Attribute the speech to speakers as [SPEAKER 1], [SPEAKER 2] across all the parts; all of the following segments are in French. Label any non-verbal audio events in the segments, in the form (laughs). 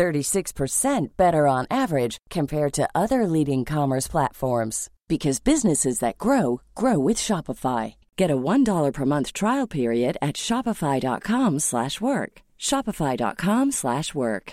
[SPEAKER 1] 36% better on average compared to other leading commerce platforms because businesses that grow grow with Shopify. Get a $1 per month trial period at shopify.com/work. shopify.com/work.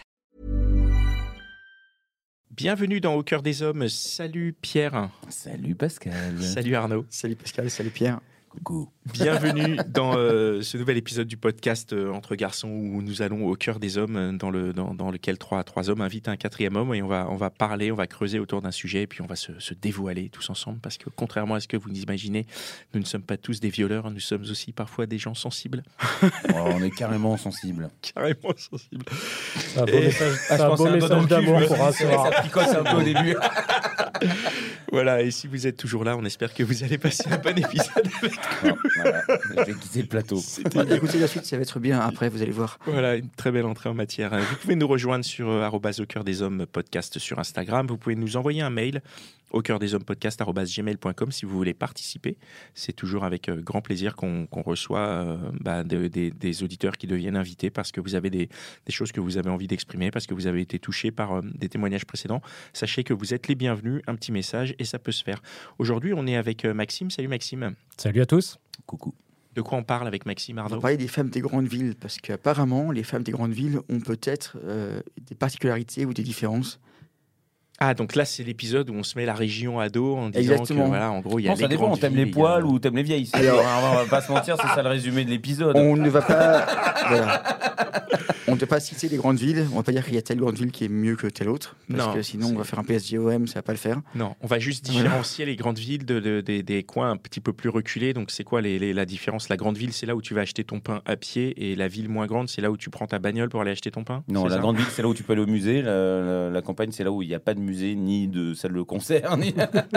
[SPEAKER 2] Bienvenue dans Au cœur des hommes. Salut Pierre.
[SPEAKER 3] Salut Pascal.
[SPEAKER 2] Salut Arnaud.
[SPEAKER 4] Salut Pascal, salut Pierre.
[SPEAKER 3] Coucou.
[SPEAKER 2] Bienvenue dans euh, ce nouvel épisode du podcast euh, Entre garçons où nous allons au cœur des hommes, euh, dans, le, dans, dans lequel trois, trois hommes invitent un quatrième homme et on va, on va parler, on va creuser autour d'un sujet et puis on va se, se dévoiler tous ensemble parce que contrairement à ce que vous imaginez, nous ne sommes pas tous des violeurs, nous sommes aussi parfois des gens sensibles.
[SPEAKER 3] Oh, on est carrément sensible. (laughs)
[SPEAKER 2] Carrément sensibles.
[SPEAKER 5] C'est un beau message,
[SPEAKER 3] Ah,
[SPEAKER 5] d'amour pour un soir.
[SPEAKER 3] Ça picote un peu au début. (laughs) (laughs)
[SPEAKER 2] Voilà, et si vous êtes toujours là, on espère que vous allez passer un bon épisode avec (laughs)
[SPEAKER 3] Non, voilà, je vais quitter le plateau.
[SPEAKER 4] Bah, écoutez la suite, ça va être bien après, vous allez voir.
[SPEAKER 2] Voilà, une très belle entrée en matière. Vous pouvez nous rejoindre sur euh, au cœur des hommes podcast sur Instagram. Vous pouvez nous envoyer un mail au cœur des hommes podcast arobase gmail.com si vous voulez participer. C'est toujours avec euh, grand plaisir qu'on reçoit euh, bah, de- des- des auditeurs qui deviennent invités parce que vous avez des, des choses que vous avez envie d'exprimer, parce que vous avez été touché par euh, des témoignages précédents. Sachez que vous êtes les bienvenus. Un petit message et ça peut se faire. Aujourd'hui, on est avec Maxime. Salut Maxime.
[SPEAKER 5] Salut à tous.
[SPEAKER 3] Coucou.
[SPEAKER 2] De quoi on parle avec Maxime
[SPEAKER 4] On va
[SPEAKER 2] Arnaud
[SPEAKER 4] parler des femmes des grandes villes, parce qu'apparemment, les femmes des grandes villes ont peut-être euh, des particularités ou des différences.
[SPEAKER 2] Ah, donc là, c'est l'épisode où on se met la région à dos en disant
[SPEAKER 4] Exactement.
[SPEAKER 2] que, voilà, en gros, il y a
[SPEAKER 3] Non,
[SPEAKER 2] les
[SPEAKER 3] ça dépend, t'aimes les
[SPEAKER 2] il y a-
[SPEAKER 3] poils ou t'aimes les vieilles.
[SPEAKER 4] Alors-
[SPEAKER 3] on va pas se mentir, c'est ça le résumé de l'épisode.
[SPEAKER 4] On ne va pas. (laughs) voilà. On ne peut pas citer les grandes villes. On ne va pas dire qu'il y a telle grande ville qui est mieux que telle autre. Parce
[SPEAKER 2] Non,
[SPEAKER 4] que sinon, on va faire un PSGOM, ça va pas le faire.
[SPEAKER 2] Non, on va juste
[SPEAKER 4] Voilà.
[SPEAKER 2] différencier les grandes villes de, de- des- des coins un petit peu plus reculés. Donc, c'est quoi les- les- la différence? La grande ville, c'est là où tu vas acheter ton pain à pied, et la ville moins grande, c'est là où tu prends ta bagnole pour aller acheter ton pain?
[SPEAKER 3] Non, la grande ville, c'est là où tu peux aller au musée. La, la- la campagne, c'est là où il n'y a pas de musée ni de salle de concert. ni-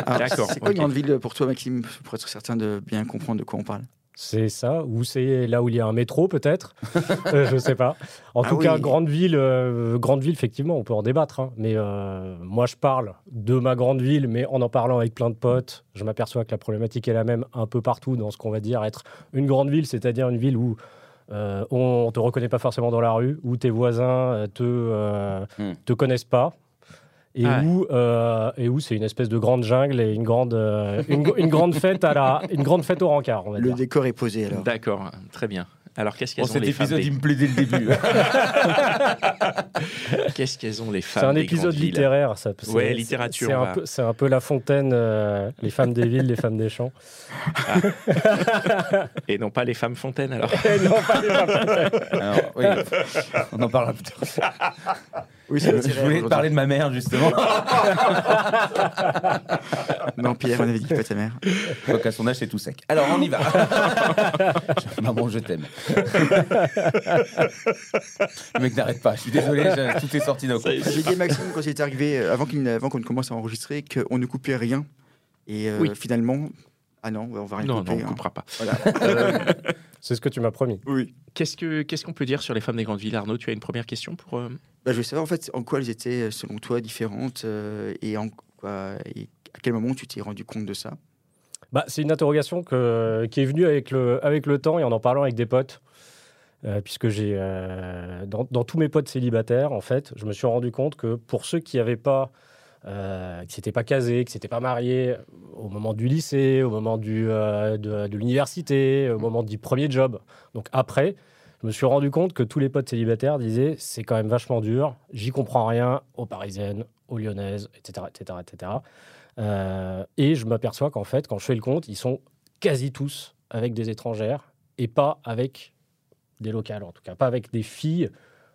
[SPEAKER 4] Alors, (laughs)
[SPEAKER 2] D'accord,
[SPEAKER 4] C'est quoi une grande ville pour toi, Maxime, pour être certain de bien comprendre de quoi on parle?
[SPEAKER 5] C'est ça, ou c'est là où il y a un métro peut-être? (laughs) Euh, Je sais pas. En
[SPEAKER 4] Ah
[SPEAKER 5] tout
[SPEAKER 4] oui.
[SPEAKER 5] cas, grande ville, euh, grande ville, effectivement, on peut en débattre. hein. Mais euh, moi, je parle de ma grande ville, mais en en parlant avec plein de potes, je m'aperçois que la problématique est la même un peu partout dans ce qu'on va dire être une grande ville, c'est-à-dire une ville où euh, on te reconnaît pas forcément dans la rue, où tes voisins te, euh,
[SPEAKER 3] Hmm.
[SPEAKER 5] te connaissent pas. Et
[SPEAKER 2] Ah ouais.
[SPEAKER 5] où, euh, et où c'est une espèce de grande jungle et une grande, euh, une, une grande fête à la, une grande fête au rencard, on va
[SPEAKER 4] Le
[SPEAKER 5] dire.
[SPEAKER 4] décor est posé alors.
[SPEAKER 2] D'accord, très bien. Alors, qu'est-ce qu'elles
[SPEAKER 3] Bon,
[SPEAKER 2] ont
[SPEAKER 3] cet
[SPEAKER 2] les femmes
[SPEAKER 3] épisode,
[SPEAKER 2] des-
[SPEAKER 3] il me plaît dès le début. (laughs)
[SPEAKER 2] Qu'est-ce qu'elles ont les femmes
[SPEAKER 5] C'est un épisode littéraire, ça. c'est-
[SPEAKER 2] Ouais, littérature,
[SPEAKER 5] C'est un, peu- c'est un peu La Fontaine, euh, les femmes des villes, les femmes des champs.
[SPEAKER 2] Et non pas les femmes fontaines, alors.
[SPEAKER 5] non, pas les femmes.
[SPEAKER 3] Alors, oui, on en parlera plus tard.
[SPEAKER 4] Oui,
[SPEAKER 3] Je voulais te parler de ma mère, justement. (laughs)
[SPEAKER 4] Non, Pierre, on avait dit pas ta mère.
[SPEAKER 3] Donc à son âge, c'est tout sec. Alors, on y va. (laughs) Maman, je t'aime. (laughs) Le mec n'arrête pas. Je suis désolé, tout est sorti d'un coup.
[SPEAKER 4] J'ai dit à Maxime quand il est arrivé, euh, avant qu'on ne commence à enregistrer, qu'on ne coupait rien. Et euh,
[SPEAKER 2] Oui.
[SPEAKER 4] finalement, ah non, on va rien
[SPEAKER 2] Non,
[SPEAKER 4] couper.
[SPEAKER 2] non, on
[SPEAKER 4] hein.
[SPEAKER 2] coupera pas.
[SPEAKER 4] Voilà. (laughs) Euh,
[SPEAKER 5] C'est ce que tu m'as promis.
[SPEAKER 4] oui.
[SPEAKER 2] Qu'est-ce que qu'est-ce qu'on peut dire sur les femmes des grandes villes, Arnaud? Tu as une première question pour euh,
[SPEAKER 4] Bah, je veux savoir en fait en quoi elles étaient euh, selon toi différentes euh, et en quoi et à quel moment tu t'es rendu compte de ça?
[SPEAKER 5] Bah, c'est une interrogation que, qui est venue avec le, avec le temps et en en parlant avec des potes. Euh, puisque j'ai, euh, dans, dans tous mes potes célibataires, en fait, je me suis rendu compte que pour ceux qui n'avaient pas, euh, qui s'étaient pas casés, qui s'étaient pas mariés au moment du lycée, au moment du, euh, de, de l'université, au moment du premier job, donc après, je me suis rendu compte que tous les potes célibataires disaient c'est quand même vachement dur, j'y comprends rien aux parisiennes, aux lyonnaises, etc., etc., etc. Euh, et je m'aperçois qu'en fait, quand je fais le compte, ils sont quasi tous avec des étrangères et pas avec des locales, en tout cas, pas avec des filles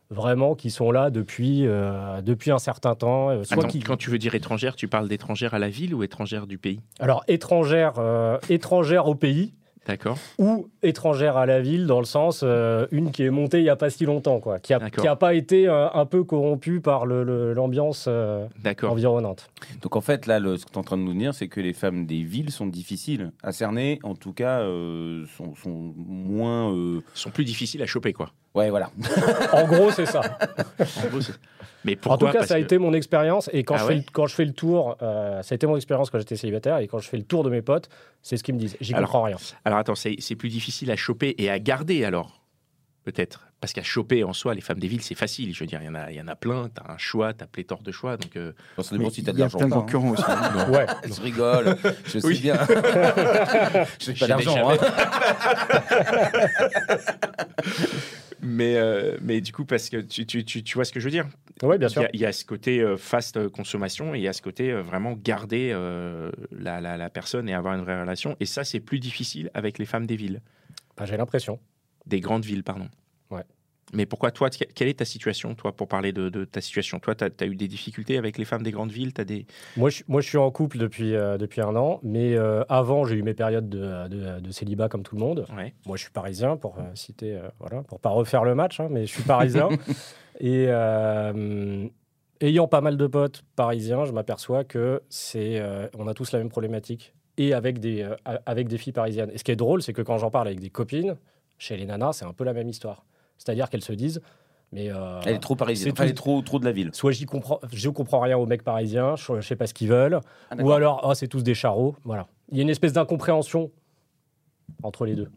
[SPEAKER 5] vraiment qui sont là depuis, euh, depuis un certain temps. euh, soit
[SPEAKER 2] Attends,
[SPEAKER 5] qui-
[SPEAKER 2] quand tu veux dire étrangère, tu parles d'étrangère à la ville ou étrangère du pays?
[SPEAKER 5] Alors, étrangères, euh, étrangères au pays
[SPEAKER 2] D'accord.
[SPEAKER 5] ou étrangère à la ville, dans le sens euh, une qui est montée il n'y a pas si longtemps, quoi, qui n'a
[SPEAKER 2] D'accord.
[SPEAKER 5] qui a pas été euh, un peu corrompue par le- le- l'ambiance euh,
[SPEAKER 2] D'accord.
[SPEAKER 5] environnante.
[SPEAKER 3] Donc en fait, là, le- ce que tu es en train de nous dire, c'est que les femmes des villes sont difficiles à cerner, en tout cas, euh, sont, sont moins. euh,
[SPEAKER 2] sont plus difficiles à choper, quoi.
[SPEAKER 3] Ouais, voilà.
[SPEAKER 5] En gros, c'est ça.
[SPEAKER 2] En gros, Mais
[SPEAKER 5] en tout cas,
[SPEAKER 2] Parce
[SPEAKER 5] ça a
[SPEAKER 2] que-
[SPEAKER 5] été mon expérience. Et quand,
[SPEAKER 2] Ah
[SPEAKER 5] je fais le, quand je fais le tour, euh, ça a été mon expérience quand j'étais célibataire. Et quand je fais le tour de mes potes, c'est ce qu'ils me disent. J'y
[SPEAKER 2] Alors,
[SPEAKER 5] comprends rien.
[SPEAKER 2] Alors attends, c'est plus difficile à choper et à garder alors Peut-être? Parce qu'à choper en soi, les femmes des villes, c'est facile. Je veux dire, il y en a, il y en a plein. Tu as un choix, tu as pléthore de choix. Donc, euh,
[SPEAKER 3] Bon, ça dépend si t'as de
[SPEAKER 4] y a
[SPEAKER 3] l'argent.
[SPEAKER 4] plein de
[SPEAKER 3] pas, hein.
[SPEAKER 4] concurrents aussi.
[SPEAKER 5] Ouais.
[SPEAKER 3] Je rigole, je sais
[SPEAKER 2] Oui.
[SPEAKER 3] bien. (laughs) je n'ai pas d'argent. hein. (laughs)
[SPEAKER 2] mais, euh, mais du coup, parce que tu, tu, tu, tu vois ce que je veux dire
[SPEAKER 5] Ouais, bien sûr.
[SPEAKER 2] il y, a ce côté euh, fast euh, consommation et il y a ce côté euh, vraiment garder la, la, la personne et avoir une vraie relation. Et ça, c'est plus difficile avec les femmes des villes,
[SPEAKER 5] Bah, J'ai l'impression.
[SPEAKER 2] des grandes villes, pardon. Mais pourquoi toi, que- quelle est ta situation, toi, pour parler de, de ta situation? Toi, tu as, eu des difficultés avec les femmes des grandes villes? T'as des...
[SPEAKER 5] Moi je, moi, je suis en couple depuis, euh, depuis un an. Mais euh, avant, j'ai eu mes périodes de, de- de célibat comme tout le monde.
[SPEAKER 2] Ouais.
[SPEAKER 5] Moi, je suis parisien, pour euh, citer, euh, voilà, pour pas refaire le match, hein, mais je suis parisien. (laughs) et ayant pas mal de potes parisiens, je m'aperçois que c'est, on a tous la même problématique, et avec des, avec des filles parisiennes. Et ce qui est drôle, c'est que quand j'en parle avec des copines, chez les nanas, c'est un peu la même histoire. C'est-à-dire qu'elles se disent, mais euh,
[SPEAKER 3] Elle est trop parisienne. Enfin, elle est
[SPEAKER 5] tout-
[SPEAKER 3] trop, trop de la ville.
[SPEAKER 5] soit j'y comprends, je comprends rien aux mecs parisiens, je, je sais pas ce qu'ils veulent,
[SPEAKER 3] Ah,
[SPEAKER 5] ou alors, oh, c'est tous des charros. Voilà. Il y a une espèce d'incompréhension entre les deux.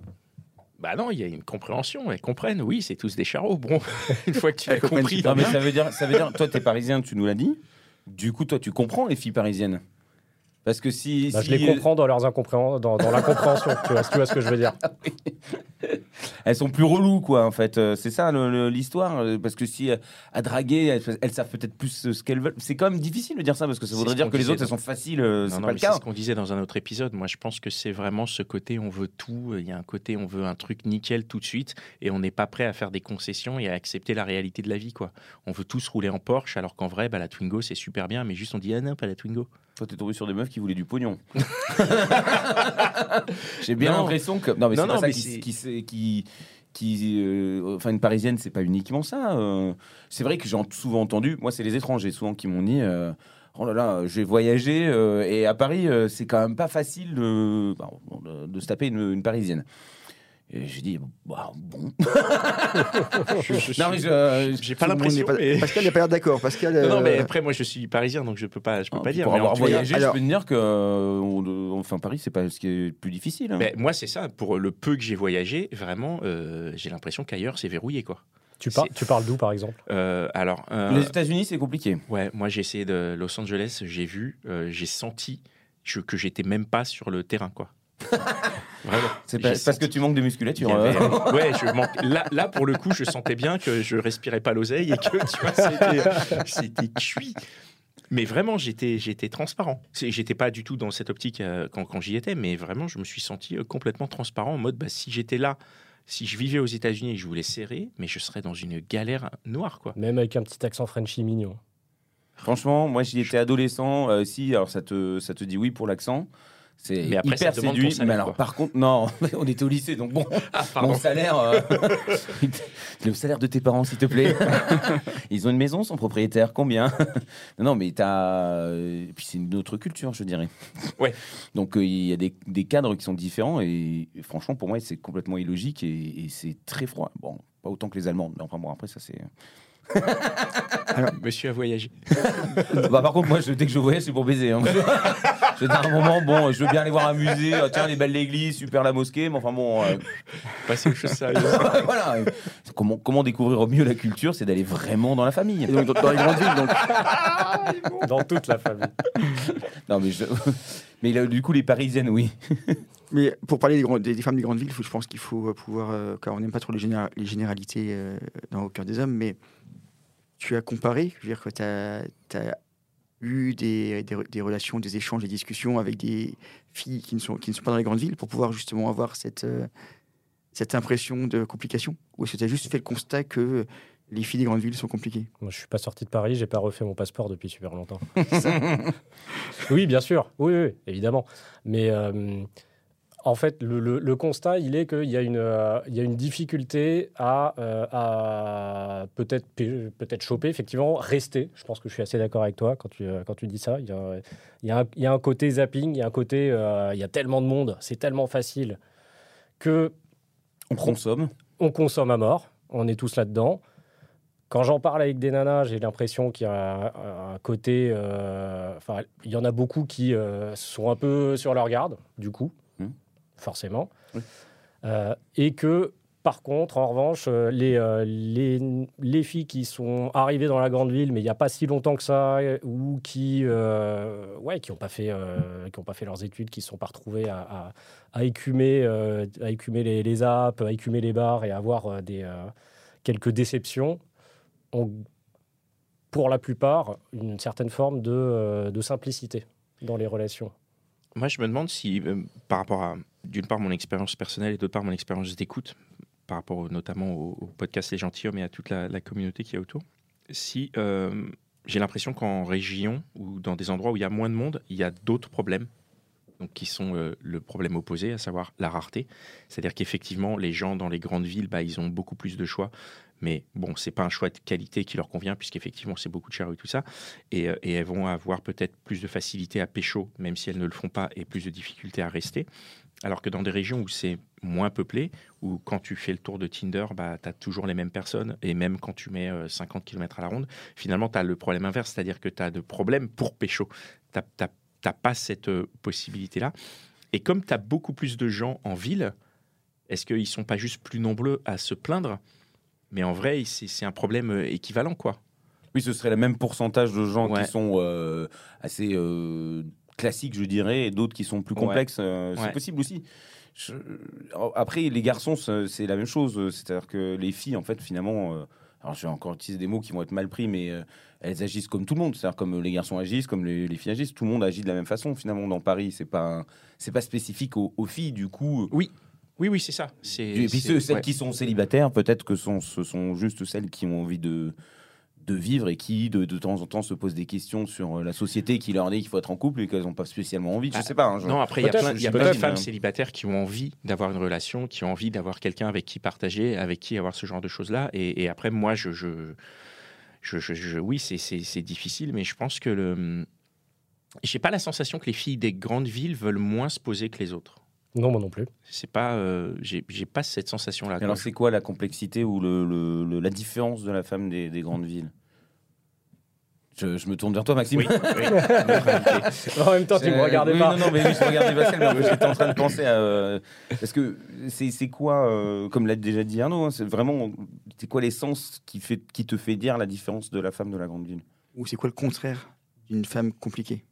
[SPEAKER 2] Bah non, il y a une compréhension. Elles comprennent. Oui, c'est tous des charros. Bon, (laughs) une fois que tu (laughs) as compris.
[SPEAKER 3] Non, mais ça veut dire, ça veut dire, toi, t'es parisien, tu nous l'as dit. Du coup, toi, tu comprends les filles parisiennes. Parce que si.
[SPEAKER 5] Bah,
[SPEAKER 3] si
[SPEAKER 5] je les comprends dans leurs incompréhensions, dans, dans l'incompréhension. tu, vois, tu vois ce que je veux dire (laughs)
[SPEAKER 3] Elles sont plus reloues, quoi, en fait. Euh, C'est ça l'histoire. euh, Parce que si euh, à draguer, elles, elles savent peut-être plus euh, ce qu'elles veulent. C'est quand même difficile de dire ça, parce que ça
[SPEAKER 2] C'est
[SPEAKER 3] voudrait dire que les autres, elles sont faciles. euh,
[SPEAKER 2] Non,
[SPEAKER 3] C'est
[SPEAKER 2] non,
[SPEAKER 3] pas le
[SPEAKER 2] c'est
[SPEAKER 3] cas.
[SPEAKER 2] ce qu'on disait dans un autre épisode. Moi, je pense que c'est vraiment ce côté on veut tout. Il y a un côté on veut un truc nickel tout de suite et on n'est pas prêt à faire des concessions et à accepter la réalité de la vie. quoi. On veut tous rouler en Porsche alors qu'en vrai, bah, la Twingo, c'est super bien, mais juste on dit ah non, pas la Twingo.
[SPEAKER 3] Toi, t'es tombé sur des meufs qui voulaient du pognon. (laughs) J'ai bien l'impression que. Non, mais c'est pas ça qui. qui, qui, euh, enfin, une parisienne, c'est pas uniquement ça. euh. c'est vrai que j'ai souvent entendu. Moi, c'est les étrangers souvent qui m'ont dit. euh, Oh là là, j'ai voyagé et à Paris, c'est quand même pas facile de, bah, de, de se taper une, une parisienne. Et j'ai dit, bah, bon. (laughs)
[SPEAKER 2] Je- je
[SPEAKER 3] Non, mais je-
[SPEAKER 2] J'ai pas
[SPEAKER 4] le
[SPEAKER 2] l'impression.
[SPEAKER 4] pas-
[SPEAKER 2] mais-
[SPEAKER 4] Pascal n'est pas l'air d'accord. Pascal,
[SPEAKER 2] Non, non, mais
[SPEAKER 4] euh,
[SPEAKER 2] après, moi, je suis parisien, donc je peux pas, je peux
[SPEAKER 3] Ah,
[SPEAKER 2] pas dire.
[SPEAKER 3] Pour
[SPEAKER 2] mais en
[SPEAKER 3] avoir voyagé,
[SPEAKER 4] alors-
[SPEAKER 3] je peux te dire que euh, on- enfin Paris, c'est pas ce qui est plus difficile. hein.
[SPEAKER 2] Mais moi, c'est ça. Pour le peu que j'ai voyagé, vraiment, euh, j'ai l'impression qu'ailleurs, c'est verrouillé, quoi.
[SPEAKER 5] tu, par- tu parles d'où, par exemple?
[SPEAKER 2] Euh, alors, euh,
[SPEAKER 3] Les États-Unis, c'est compliqué.
[SPEAKER 2] Ouais, moi j'ai essayé de Los Angeles, j'ai vu, euh, j'ai senti je- que j'étais même pas sur le terrain, quoi. (laughs) Vraiment.
[SPEAKER 3] C'est pas- parce que tu manques de musculature.
[SPEAKER 2] avait-
[SPEAKER 3] euh. (laughs)
[SPEAKER 2] ouais, je manque- là, là, pour le coup, je sentais bien que je respirais pas l'oseille et que tu vois, c'était- cuit. Mais vraiment, j'étais, j'étais transparent. J'étais pas du tout dans cette optique euh, quand, quand j'y étais, mais vraiment, je me suis senti euh, complètement transparent en mode, bah, si j'étais là, si je vivais aux États-Unis et que je voulais serrer, mais je serais dans une galère noire, quoi.
[SPEAKER 5] Même avec un petit accent Frenchy mignon.
[SPEAKER 3] Franchement, moi j'y étais adolescent. euh, si, alors ça te, ça te dit oui pour l'accent. C'est hyper séduit.
[SPEAKER 2] salaire,
[SPEAKER 3] mais alors,
[SPEAKER 2] quoi.
[SPEAKER 3] par contre, non, (laughs) on était au lycée, donc bon,
[SPEAKER 2] Ah,
[SPEAKER 3] mon salaire, euh, (laughs) le salaire de tes parents, s'il te plaît. (laughs) Ils ont une maison, son propriétaire, combien? Non, mais t'as, euh, puis c'est une autre culture, je dirais.
[SPEAKER 2] Ouais.
[SPEAKER 3] Donc euh, il y a des, des cadres qui sont différents et, franchement, pour moi, c'est complètement illogique et, et c'est très froid. Bon, pas autant que les Allemands, mais enfin bon, après ça c'est.
[SPEAKER 2] Monsieur a voyagé.
[SPEAKER 3] Bah, par contre, moi, je- dès que je voyage, c'est pour baiser. Hein. À un moment, bon, je veux bien aller voir un musée. ah, tiens, les belles l'église, super la mosquée. Mais enfin, bon, euh,
[SPEAKER 2] Passer aux choses sérieuses. (laughs)
[SPEAKER 3] voilà. Comment, comment découvrir au mieux la culture C'est d'aller vraiment dans la famille.
[SPEAKER 4] et donc, dans, dans les grandes villes, donc, (laughs)
[SPEAKER 5] Dans toute la famille.
[SPEAKER 3] Non, mais, je... mais là, du coup, les parisiennes, oui. (laughs)
[SPEAKER 4] Mais pour parler des, grands- des- des femmes des grandes villes, faut- je pense qu'il faut euh, pouvoir, euh, car on n'aime pas trop les, généra- les généralités euh, dans Au cœur des hommes, mais tu as comparé, je veux dire que tu as, eu des, des, des relations, des échanges, des discussions avec des filles qui ne sont, qui ne sont pas dans les grandes villes pour pouvoir justement avoir cette, euh, cette impression de complication? Ou est-ce que tu as juste fait le constat que les filles des grandes villes sont compliquées?
[SPEAKER 5] Moi, je suis pas sorti de Paris, j'ai pas refait mon passeport depuis super longtemps. (laughs) oui, bien sûr. Oui, oui, évidemment. Mais euh, En fait, le, le- le constat, il est qu'il y, a une, euh, y a une difficulté à, euh, à peut-être peut-être choper, effectivement, rester. Je pense que je suis assez d'accord avec toi quand tu, euh, quand tu dis ça. Il y a, il y a un, il y a un côté zapping, il y a un côté, euh, il y a tellement de monde, c'est tellement facile que
[SPEAKER 3] On consomme.
[SPEAKER 5] on consomme à mort, on est tous là-dedans. Quand j'en parle avec des nanas, j'ai l'impression qu'il y a un, un côté. Enfin, il y en a beaucoup qui sont un peu sur leur garde, du coup,
[SPEAKER 3] Mhm.
[SPEAKER 5] Forcément.
[SPEAKER 3] Oui.
[SPEAKER 5] Euh, et que, par contre, en revanche, euh, les, euh, les, les filles qui sont arrivées dans la grande ville, mais il n'y a pas si longtemps que ça, ou qui euh, ouais, qui n'ont pas, fait, qui ont pas fait leurs études, qui ne se sont pas retrouvées à, à- à écumer, à écumer les, les apps, à écumer les bars et avoir euh, des, quelques déceptions, ont, pour la plupart, une certaine forme de, de simplicité dans les relations.
[SPEAKER 2] Moi, je me demande si, euh, par rapport à, d'une part, mon expérience personnelle et d'autre part, mon expérience d'écoute, par rapport notamment au, au podcast Les Gentilhommes et à toute la, la communauté qui est autour, si euh, j'ai l'impression qu'en région ou dans des endroits où il y a moins de monde, il y a d'autres problèmes. Donc, qui sont euh, le problème opposé, à savoir la rareté. C'est-à-dire qu'effectivement, les gens dans les grandes villes, bah, ils ont beaucoup plus de choix. Mais bon, c'est pas un choix de qualité qui leur convient, puisqu'effectivement, c'est beaucoup de charrues et tout ça. Et, euh, et elles vont avoir peut-être plus de facilité à pécho, même si elles ne le font pas, et plus de difficulté à rester. Alors que dans des régions où c'est moins peuplé, où quand tu fais le tour de Tinder, bah, tu as toujours les mêmes personnes, et même quand tu mets euh, 50 km à la ronde, finalement, tu as le problème inverse, c'est-à-dire que tu as de problèmes pour pécho. Tu n'as pas cette euh, possibilité-là. Et comme tu as beaucoup plus de gens en ville, est-ce qu'ils sont pas juste plus nombreux à se plaindre? Mais en vrai, c'est c'est un problème euh, équivalent, quoi.
[SPEAKER 3] Oui, ce serait le même pourcentage de gens
[SPEAKER 2] Ouais.
[SPEAKER 3] qui sont euh, assez euh, classiques, je dirais, et d'autres qui sont plus complexes. euh,
[SPEAKER 2] Ouais.
[SPEAKER 3] C'est possible aussi. Je- Après, les garçons, c'est la même chose. C'est-à-dire que les filles, en fait, finalement, euh, alors je vais encore utiliser des mots qui vont être mal pris, mais euh, elles agissent comme tout le monde. C'est-à-dire comme les garçons agissent, comme les, les filles agissent. Tout le monde agit de la même façon. Finalement, dans Paris, c'est pas c'est pas spécifique aux, aux filles. Du coup,
[SPEAKER 2] Oui, oui, oui, c'est ça. C'est-
[SPEAKER 3] et puis ceux, celles
[SPEAKER 2] ouais.
[SPEAKER 3] qui sont célibataires, peut-être que sont, ce sont juste celles qui ont envie de, de vivre et qui, de, de temps en temps, se posent des questions sur euh, la société qui leur dit qu'il faut être en couple et qu'elles n'ont pas spécialement envie. Je
[SPEAKER 2] Ah,
[SPEAKER 3] sais pas. hein, je-
[SPEAKER 2] Non, après, il y a plein, il y a
[SPEAKER 3] je
[SPEAKER 2] plein de femmes célibataires qui ont envie d'avoir une relation, qui ont envie d'avoir quelqu'un avec qui partager, avec qui avoir ce genre de choses-là. Et, et après, moi, je, je, je, je- je- oui, c'est- difficile, mais je pense que le. J'ai pas la sensation que les filles des grandes villes veulent moins se poser que les autres.
[SPEAKER 5] Non, moi non plus.
[SPEAKER 2] C'est pas, euh, j'ai pas cette sensation-là.
[SPEAKER 3] Alors, c'est quoi la complexité ou le, le- le- la différence de la femme des, des grandes villes? Je, je me tourne vers toi, Maxime.
[SPEAKER 2] Oui, oui. (laughs)
[SPEAKER 5] En même temps, tu me
[SPEAKER 3] Euh,
[SPEAKER 5] regardais
[SPEAKER 3] oui,
[SPEAKER 5] pas.
[SPEAKER 3] Non, non, mais oui, je regardais mais j'étais en train de penser à. euh, Parce que c'est c'est quoi, euh, comme l'a déjà dit Arnaud, hein, c'est vraiment. C'est quoi l'essence qui, fait, qui te fait dire la différence de la femme de la grande ville?
[SPEAKER 4] Ou c'est quoi le contraire d'une femme compliquée?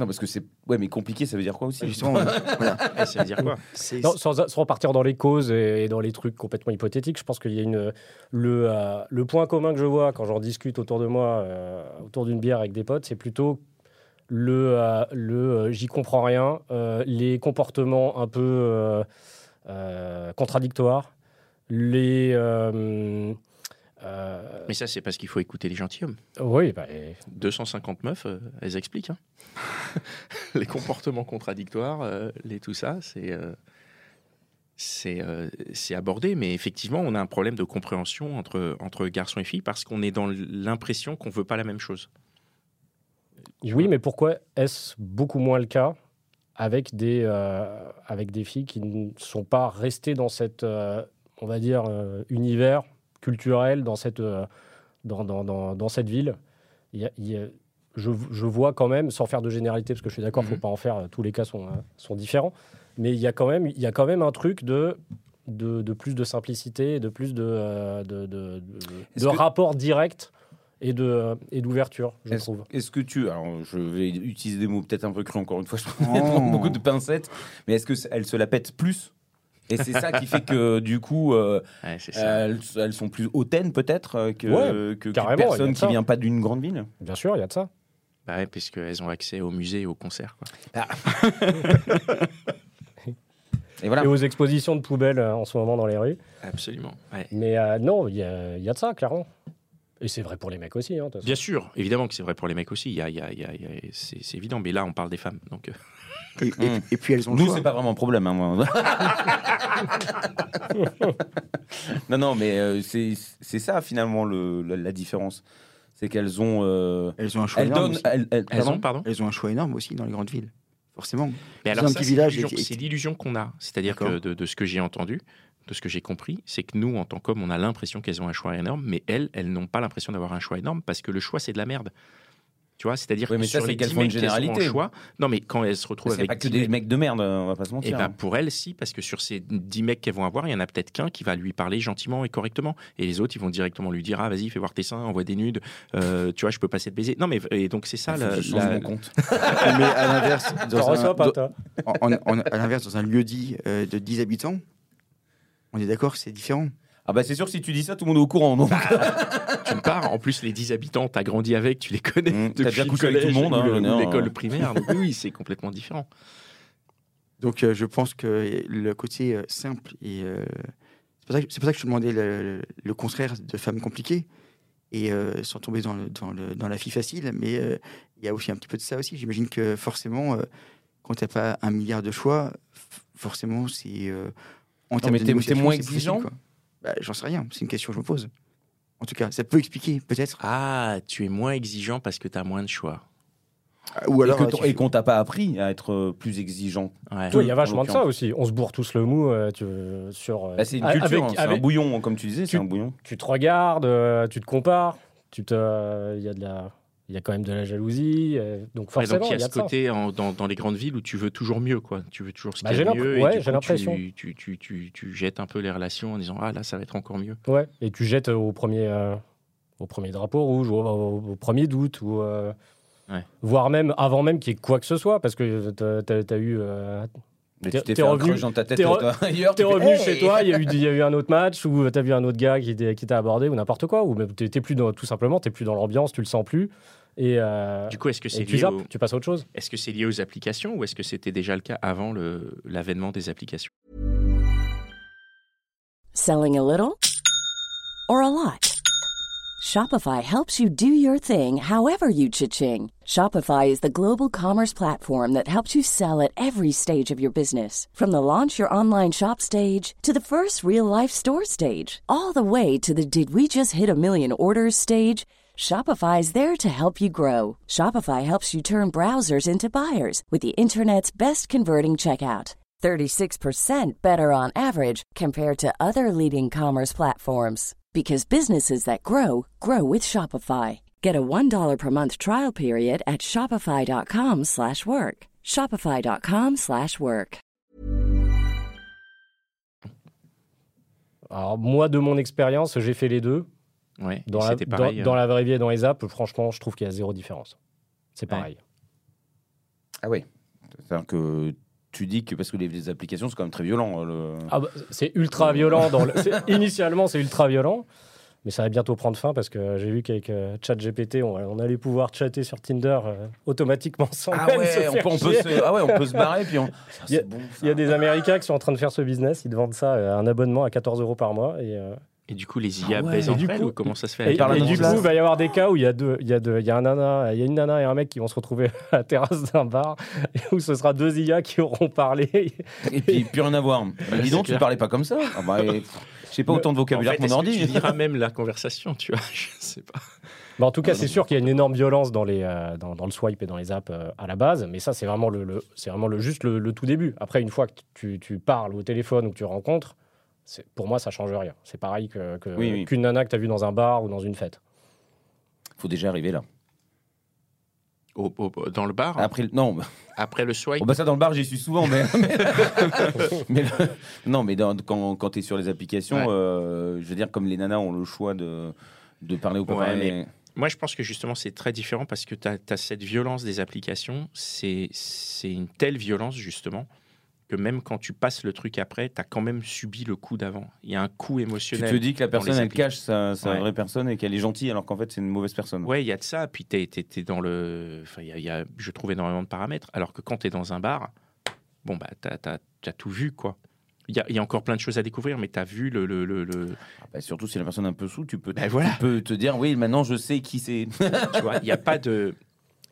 [SPEAKER 3] Non, parce que c'est. Ouais, mais compliqué, ça veut dire quoi aussi
[SPEAKER 4] Justement, (laughs) voilà.
[SPEAKER 2] Ça veut dire quoi?
[SPEAKER 4] C'est-
[SPEAKER 5] Non, sans, sans repartir dans les causes et, et dans les trucs complètement hypothétiques, je pense qu'il y a une le, euh, le point commun que je vois quand j'en discute autour de moi, euh, autour d'une bière avec des potes, c'est plutôt le, euh, le euh, j'y comprends rien, euh, les comportements un peu euh, euh, contradictoires, les euh,
[SPEAKER 2] Mais ça, c'est parce qu'il faut écouter les gentilshommes.
[SPEAKER 5] oui, bah, et-
[SPEAKER 2] 250 meufs, euh, elles expliquent. hein. (laughs) les comportements contradictoires, euh, les tout ça, c'est abordé. Mais effectivement, on a un problème de compréhension entre, entre garçons et filles parce qu'on est dans l'impression qu'on veut pas la même chose.
[SPEAKER 5] Oui, mais pourquoi est-ce beaucoup moins le cas avec des, avec des filles qui ne sont pas restées dans euh, on va dire, univers culturel, dans cette, euh, dans, dans, dans, dans cette ville Il y a- il y a- je, je vois quand même, sans faire de généralité, parce que je suis d'accord, il ne
[SPEAKER 2] Mhm.
[SPEAKER 5] faut pas en faire, euh, tous les cas sont, euh, sont différents, mais il y, a quand même, il y a quand même un truc de, de, de plus de simplicité, de plus de, de, de, de-
[SPEAKER 3] que-
[SPEAKER 5] rapport direct et de et d'ouverture, je
[SPEAKER 3] Est-ce
[SPEAKER 5] trouve.
[SPEAKER 3] est-ce que tu. Alors, je vais utiliser des mots peut-être un peu crus encore une fois, je
[SPEAKER 4] Oh.
[SPEAKER 3] prends beaucoup de pincettes, mais est-ce qu'elles se la pètent plus Et c'est ça qui fait que, du coup, euh,
[SPEAKER 2] Ouais,
[SPEAKER 3] elles, elles sont plus hautaines peut-être euh, que,
[SPEAKER 5] Ouais,
[SPEAKER 3] que, personne qui
[SPEAKER 5] ça.
[SPEAKER 3] vient pas d'une grande ville.
[SPEAKER 5] Bien sûr, il y a de ça.
[SPEAKER 2] Bah ouais, parce qu'elles ont accès au musée et au concert. quoi. (laughs)
[SPEAKER 3] Et voilà.
[SPEAKER 5] et aux expositions de poubelles euh, en ce moment dans les rues.
[SPEAKER 2] Absolument. ouais.
[SPEAKER 5] Mais euh, non, il y a, il y a de ça, clairement. Et c'est vrai pour les mecs aussi. hein.
[SPEAKER 2] Bien sûr, évidemment que c'est vrai pour les mecs aussi. Il y a, il y a- il y a- il y a- c'est c'est évident, mais là, on parle des femmes. Donc, euh,
[SPEAKER 4] Et, et-
[SPEAKER 3] Mm.
[SPEAKER 4] et puis elles ont le
[SPEAKER 3] Nous, c'est pas vraiment un problème. hein, moi. (laughs) non, non, mais euh, c'est c'est ça finalement le, la, la différence. C'est qu'elles ont. euh,
[SPEAKER 4] Elles ont un choix
[SPEAKER 3] elles
[SPEAKER 4] énorme.
[SPEAKER 3] donnent. Elles, elles-
[SPEAKER 2] Elles
[SPEAKER 3] pardon
[SPEAKER 2] ont, pardon
[SPEAKER 4] Elles ont un choix énorme aussi dans les grandes villes, forcément.
[SPEAKER 2] Mais alors c'est
[SPEAKER 4] village,
[SPEAKER 2] l'illusion- qu'on a. C'est-à-dire que de ce que j'ai entendu, de ce que j'ai compris, c'est que nous, en tant qu'hommes, on a l'impression qu'elles ont un choix énorme, mais elles, elles n'ont pas l'impression d'avoir un choix énorme parce que le choix, c'est de la merde. Tu vois, c'est-à-dire
[SPEAKER 3] Oui,
[SPEAKER 2] que
[SPEAKER 3] mais ça,
[SPEAKER 2] sur
[SPEAKER 3] c'est
[SPEAKER 2] les
[SPEAKER 3] qu'elles
[SPEAKER 2] 10
[SPEAKER 3] font une
[SPEAKER 2] mecs
[SPEAKER 3] généralité.
[SPEAKER 2] choix, non, mais quand elles se retrouvent
[SPEAKER 3] C'est
[SPEAKER 2] avec
[SPEAKER 3] pas que
[SPEAKER 2] 10
[SPEAKER 3] des
[SPEAKER 2] mecs-
[SPEAKER 3] mecs de merde, on va pas se
[SPEAKER 2] Eh
[SPEAKER 3] mentir.
[SPEAKER 2] ben,
[SPEAKER 3] hein.
[SPEAKER 2] pour elles, si, parce que sur ces 10 mecs qu'elles vont avoir, il y en a peut-être qu'un qui va lui parler gentiment et correctement. Et les autres, ils vont directement lui dire Ah, vas-y, fais voir tes seins, envoie des nudes, euh, tu vois, je peux passer de baiser. Non, mais et donc c'est ça la. la-
[SPEAKER 3] mon compte. (laughs)
[SPEAKER 4] Mais à l'inverse,
[SPEAKER 5] T'en
[SPEAKER 4] dans un,
[SPEAKER 5] reçois pas,
[SPEAKER 4] dans-
[SPEAKER 5] toi
[SPEAKER 4] en- en- à l'inverse, dans un lieu dit euh, de 10 habitants, on est d'accord que c'est différent.
[SPEAKER 3] Ah bah c'est sûr, si tu dis ça, tout le monde est au courant. Donc.
[SPEAKER 2] tu me pars. En plus, les 10 habitants, t'as grandi avec, tu les connais.
[SPEAKER 3] Mmh, t'as
[SPEAKER 2] depuis
[SPEAKER 3] déjà
[SPEAKER 2] le
[SPEAKER 3] couché avec tout le monde, hein,
[SPEAKER 2] le- l'école primaire. Donc oui, c'est complètement différent.
[SPEAKER 4] Donc euh, je pense que le côté euh, simple et euh, c'est pour, ça que- c'est pour ça que je te demandais le, le contraire de femmes compliquées et euh, sans tomber dans, le, dans, le- dans la fille facile, mais euh, il y a aussi un petit peu de ça aussi. J'imagine que forcément, euh, quand tu n'as pas un milliard de choix, f- forcément c'est euh, en termes
[SPEAKER 3] mais
[SPEAKER 4] de
[SPEAKER 3] t'es- t'es
[SPEAKER 4] négociation,
[SPEAKER 3] moins exigeant
[SPEAKER 4] facile, quoi. Bah, J'en sais rien, c'est une question que je me pose. En tout cas, ça peut expliquer peut-être.
[SPEAKER 2] Ah, tu es moins exigeant parce que t'as moins de choix.
[SPEAKER 4] Ou alors,
[SPEAKER 3] et
[SPEAKER 4] euh, tu-
[SPEAKER 3] et qu'on t'a pas appris à être euh, plus exigeant.
[SPEAKER 2] Ouais.
[SPEAKER 5] Il y a
[SPEAKER 3] en
[SPEAKER 5] vachement de ça aussi. On se bourre tous le mou euh, tu, sur. euh,
[SPEAKER 3] Bah, c'est une
[SPEAKER 5] avec-
[SPEAKER 3] culture, hein, c'est un bouillon, comme tu disais, c'est
[SPEAKER 5] Tu-
[SPEAKER 3] un bouillon.
[SPEAKER 5] tu te regardes, euh, tu te compares, tu te, il y a de la, il y a quand même de la jalousie, euh, donc
[SPEAKER 2] Ouais,
[SPEAKER 5] forcément
[SPEAKER 2] donc il y a
[SPEAKER 5] il y a
[SPEAKER 2] ce
[SPEAKER 5] de
[SPEAKER 2] côté en- dans, dans les grandes villes où tu veux toujours mieux, quoi. Tu veux toujours ce
[SPEAKER 5] Bah,
[SPEAKER 2] qu'il y a mieux.
[SPEAKER 5] ouais, j'ai l'impression.
[SPEAKER 2] Tu, tu, tu, tu, tu jettes un peu les relations en disant Ah là, ça va être encore mieux.
[SPEAKER 5] Ouais, et tu jettes au premier, euh, au premier drapeau rouge, ou au, au- au premier doute, ou euh,
[SPEAKER 2] Ouais.
[SPEAKER 5] voire même avant même qu'il y ait quoi que ce soit, parce que t'as- t'as t'as eu, euh,
[SPEAKER 3] Mais
[SPEAKER 5] T'es-
[SPEAKER 3] tu t'es fait
[SPEAKER 5] revenu-
[SPEAKER 3] dans ta tête
[SPEAKER 5] t'es
[SPEAKER 3] tu
[SPEAKER 5] revenu
[SPEAKER 3] hey
[SPEAKER 5] chez toi, il y, a eu, (laughs) il y a eu un autre match, ou t'as vu un autre gars qui t'a abordé, ou n'importe quoi, ou même t'es t'es plus dans, tout simplement, t'es plus dans l'ambiance, tu le sens plus, et, euh,
[SPEAKER 2] Du coup, est-ce que c'est
[SPEAKER 5] tu
[SPEAKER 2] lié,
[SPEAKER 5] zappes,
[SPEAKER 2] au-
[SPEAKER 5] tu passes à autre chose.
[SPEAKER 2] est-ce que c'est lié aux applications ou est-ce que c'était déjà le cas avant le- l'avènement des applications?
[SPEAKER 1] Selling a little or a lot? Shopify helps you do your thing however you cha-ching. Shopify is the global commerce platform that helps you sell at every stage of your business. From the launch your online shop stage to the first real life store stage, all the way to the did we just hit a million orders stage. Shopify is there to help you grow. Shopify helps you turn browsers into buyers with the internet's best converting checkout. 36% better on average compared to other leading commerce platforms because businesses that grow grow with Shopify. Get a $1 per month trial period at shopify.com/work. slash work. shopify.com/work. slash work.
[SPEAKER 5] Alors moi, de mon expérience, j'ai fait les deux.
[SPEAKER 2] Ouais,
[SPEAKER 5] Dans la,
[SPEAKER 2] c'était
[SPEAKER 5] dans-
[SPEAKER 2] pareil.
[SPEAKER 5] dans
[SPEAKER 2] euh,
[SPEAKER 5] la vraie vie et dans les apps, franchement, je trouve qu'il y a zéro différence. C'est
[SPEAKER 2] Ouais.
[SPEAKER 5] pareil.
[SPEAKER 3] Ah oui. C'est-à-dire que tu dis que parce que les, les applications, c'est quand même très violent. le-
[SPEAKER 5] Ah bah, c'est ultra violent. Dans le- (laughs) c'est- Initialement, c'est ultra violent. Mais ça va bientôt prendre fin parce que j'ai vu qu'avec euh, ChatGPT, on, on allait pouvoir chatter sur Tinder euh, automatiquement sans
[SPEAKER 3] Ah
[SPEAKER 5] même se
[SPEAKER 3] ouais, on
[SPEAKER 5] faire
[SPEAKER 3] peut, on peut
[SPEAKER 5] chier.
[SPEAKER 3] se, ah ouais, on peut se barrer puis on. (laughs)
[SPEAKER 5] Il y a- des Américains qui sont en train de faire ce business. Ils te vendent ça, euh, un abonnement à 14 euros par mois. Et, euh,
[SPEAKER 2] Et du coup, les IA
[SPEAKER 3] Ah ouais.
[SPEAKER 2] baisent
[SPEAKER 5] Et
[SPEAKER 2] entre
[SPEAKER 5] du
[SPEAKER 2] elles
[SPEAKER 5] coup-
[SPEAKER 2] ou comment ça se fait
[SPEAKER 5] et, et
[SPEAKER 3] à
[SPEAKER 5] du coup, il va y avoir des cas où il y a, deux, il y a, deux, il y a un nana, il y a une nana et un mec qui vont se retrouver (laughs) à la terrasse d'un bar et où ce sera deux IA qui auront parlé.
[SPEAKER 3] Et puis plus rien à voir. Mais (laughs) dis donc, tu parlais pas comme ça. Ah bah, et- Je sais pas autant de
[SPEAKER 2] En
[SPEAKER 3] vocabulaire
[SPEAKER 2] fait,
[SPEAKER 3] que mon ordi.
[SPEAKER 2] tu liras (laughs) même la conversation, tu vois Je sais pas.
[SPEAKER 5] Mais en tout cas, c'est sûr qu'il y a une énorme violence dans, les, euh, dans, dans le swipe et dans les apps euh, à la base. Mais ça, c'est vraiment, le, le- c'est vraiment le, juste le, le tout début. Après, une fois que tu, tu parles au téléphone ou que tu rencontres, pour moi, ça change rien. C'est pareil que, que-
[SPEAKER 3] Oui, oui.
[SPEAKER 5] qu'une nana que tu as vue dans un bar ou dans une fête.
[SPEAKER 3] Faut déjà arriver là.
[SPEAKER 2] Au- au- dans le bar,
[SPEAKER 3] Après, le- non,
[SPEAKER 2] après le swipe,
[SPEAKER 3] Oh, bah ça dans le bar j'y suis souvent, mais, (laughs) mais, mais le- non, mais dans- quand, quand tu es sur les applications,
[SPEAKER 2] Ouais.
[SPEAKER 3] euh, je veux dire comme les nanas ont le choix de, de parler ou pas
[SPEAKER 2] Ouais,
[SPEAKER 3] parler.
[SPEAKER 2] mais- Moi, je pense que justement, c'est très différent parce que tu as, cette violence des applications. C'est c'est une telle violence, justement, que même quand tu passes le truc après, tu as quand même subi le coup d'avant. Il y a un coup
[SPEAKER 3] Tu
[SPEAKER 2] émotionnel.
[SPEAKER 3] te dis que la personne elle cache sa, sa
[SPEAKER 2] Ouais.
[SPEAKER 3] vraie personne et qu'elle est gentille alors qu'en fait c'est une mauvaise personne.
[SPEAKER 2] Ouais, il y a de ça. Puis tu es, dans le. Enfin, y a- y a, je trouve énormément de paramètres. Alors que quand tu es dans un bar, bon, bah, tu as, tout vu, quoi. Il y a, il y a encore plein de choses à découvrir, mais tu as vu le. le, le- le-
[SPEAKER 3] Ah bah, surtout si la personne est un peu sous, tu peux,
[SPEAKER 2] voilà.
[SPEAKER 3] tu peux te dire oui maintenant je sais qui c'est.
[SPEAKER 2] tu vois, il n'y a pas de.